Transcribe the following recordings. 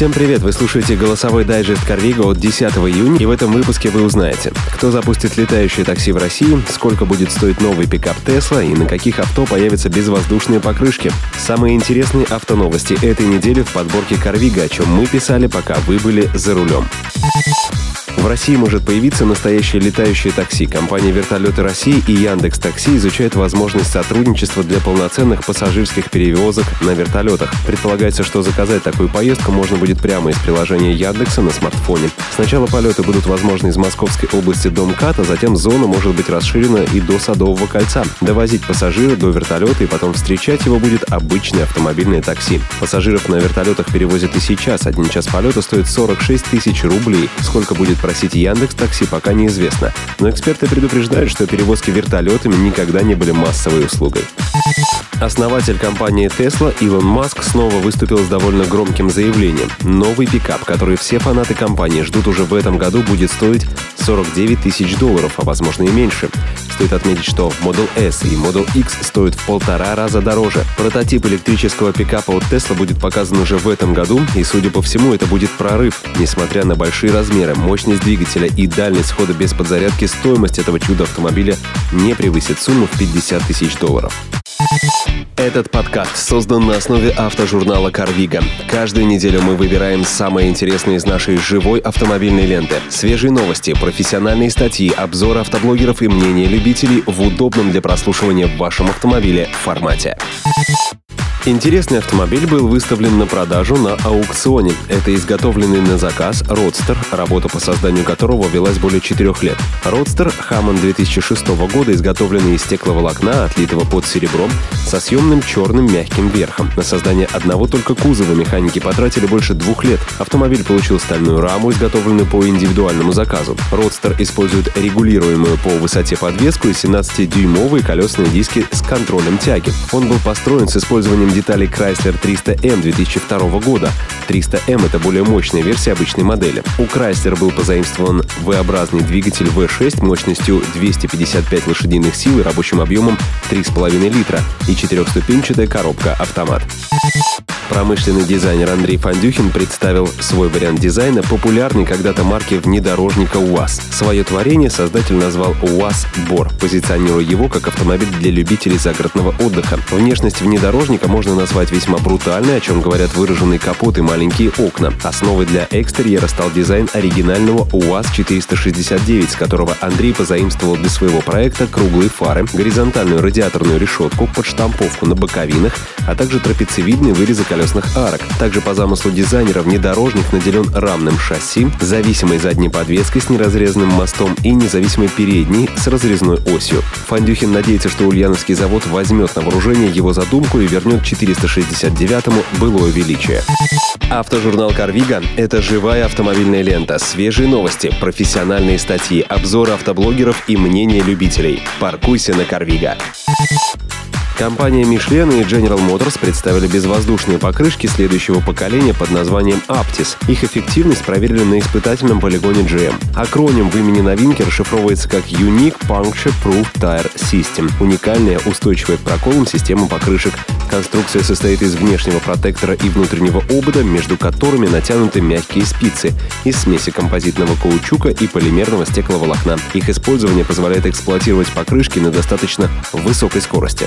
Всем привет! Вы слушаете голосовой дайджест Карвига от 10 июня, и в этом выпуске вы узнаете, кто запустит летающее такси в России, сколько будет стоить новый пикап Тесла и на каких авто появятся безвоздушные покрышки. Самые интересные автоновости этой недели в подборке Карвига, о чем мы писали, пока вы были за рулем. В России может появиться настоящее летающее такси. Компания «Вертолеты России» и Яндекс Такси изучают возможность сотрудничества для полноценных пассажирских перевозок на вертолетах. Предполагается, что заказать такую поездку можно будет прямо из приложения Яндекса на смартфоне. Сначала полеты будут возможны из Московской области до МКАД, а затем зона может быть расширена и до Садового кольца. Довозить пассажира до вертолета и потом встречать его будет обычное автомобильное такси. Пассажиров на вертолетах перевозят и сейчас. Один час полета стоит 46 тысяч рублей. Сколько будет просить Яндекс Такси, пока неизвестно. Но эксперты предупреждают, что перевозки вертолетами никогда не были массовой услугой. Основатель компании Tesla Илон Маск снова выступил с довольно громким заявлением. Новый пикап, который все фанаты компании ждут уже в этом году, будет стоить 49 тысяч долларов, а возможно и меньше. Стоит отметить, что Model S и Model X стоят в полтора раза дороже. Прототип электрического пикапа от Tesla будет показан уже в этом году, и, судя по всему, это будет прорыв. Несмотря на большие размеры, мощность двигателя и дальность хода без подзарядки, стоимость этого чуда автомобиля не превысит сумму в 50 тысяч долларов. Этот подкаст создан на основе автожурнала «Карвига». Каждую неделю мы выбираем самые интересные из нашей живой автомобильной ленты. Свежие новости, профессиональные статьи, обзоры автоблогеров и мнения любителей в удобном для прослушивания в вашем автомобиле формате. Интересный автомобиль был выставлен на продажу на аукционе. Это изготовленный на заказ Родстер, работа по созданию которого велась более четырех лет. Родстер Хаммон 2006 года, изготовленный из стекловолокна, отлитого под серебром, со съемным черным мягким верхом. На создание одного только кузова механики потратили больше двух лет. Автомобиль получил стальную раму, изготовленную по индивидуальному заказу. Родстер использует регулируемую по высоте подвеску и 17-дюймовые колесные диски с контролем тяги. Он был построен с использованием деталей Chrysler 300M 2002 года. 300M — это более мощная версия обычной модели. У Chrysler был позаимствован V-образный двигатель V6 мощностью 255 лошадиных сил и рабочим объемом 3,5 литра и четырехступенчатая коробка автомат. Промышленный дизайнер Андрей Фандюхин представил свой вариант дизайна популярной когда-то марки внедорожника УАЗ. Свое творение создатель назвал УАЗ Бор, позиционируя его как автомобиль для любителей загородного отдыха. Внешность внедорожника можно назвать весьма брутальной, о чем говорят выраженный капот и маленькие окна. Основой для экстерьера стал дизайн оригинального УАЗ-469, с которого Андрей позаимствовал для своего проекта круглые фары, горизонтальную радиаторную решетку, подштамповку на боковинах, а также трапециевидные вырезы колес колесных арок. Также по замыслу дизайнера внедорожник наделен рамным шасси, зависимой задней подвеской с неразрезанным мостом и независимой передней с разрезной осью. Фандюхин надеется, что Ульяновский завод возьмет на вооружение его задумку и вернет 469-му былое величие. Автожурнал «Карвига» — это живая автомобильная лента, свежие новости, профессиональные статьи, обзоры автоблогеров и мнения любителей. Паркуйся на «Карвига». Компания Michelin и General Motors представили безвоздушные покрышки следующего поколения под названием Aptis. Их эффективность проверили на испытательном полигоне GM. Акроним в имени новинки расшифровывается как Unique Puncture Proof Tire System. Уникальная, устойчивая к проколам система покрышек. Конструкция состоит из внешнего протектора и внутреннего обода, между которыми натянуты мягкие спицы из смеси композитного каучука и полимерного стекловолокна. Их использование позволяет эксплуатировать покрышки на достаточно высокой скорости.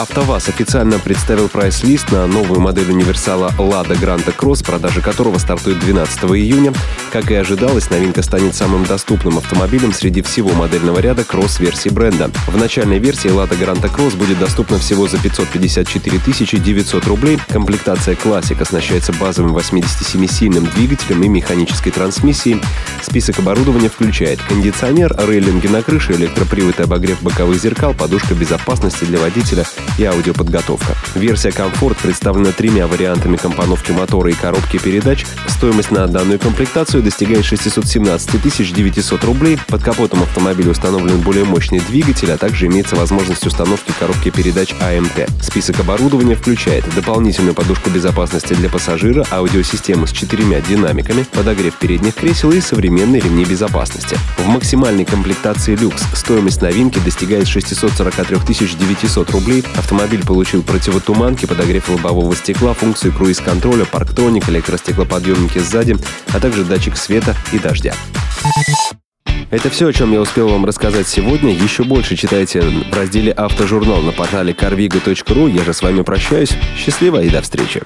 АвтоВАЗ официально представил прайс-лист на новую модель универсала Lada Granta Cross, продажа которого стартует 12 июня. Как и ожидалось, новинка станет самым доступным автомобилем среди всего модельного ряда кросс-версий бренда. В начальной версии Lada Granta Cross будет доступна всего за 554 900 рублей. Комплектация Classic оснащается базовым 87-сильным двигателем и механической трансмиссией. Список оборудования включает кондиционер, рейлинги на крыше, электропривод и обогрев боковых зеркал, подушка безопасности для водителя и аудиоподготовка. Версия комфорт представлена тремя вариантами компоновки мотора и коробки передач. Стоимость на данную комплектацию достигает 617 900 рублей. Под капотом автомобиля установлен более мощный двигатель, а также имеется возможность установки коробки передач АМТ. Список оборудования включает дополнительную подушку безопасности для пассажира, аудиосистему с четырьмя динамиками, подогрев передних кресел и современные ремни безопасности. В максимальной комплектации люкс стоимость новинки достигает 643 900 рублей Автомобиль получил противотуманки, подогрев лобового стекла, функции круиз-контроля, парктоник, электростеклоподъемники сзади, а также датчик света и дождя. Это все, о чем я успел вам рассказать сегодня. Еще больше читайте в разделе «Автожурнал» на портале carvigo.ru. Я же с вами прощаюсь. Счастливо и до встречи.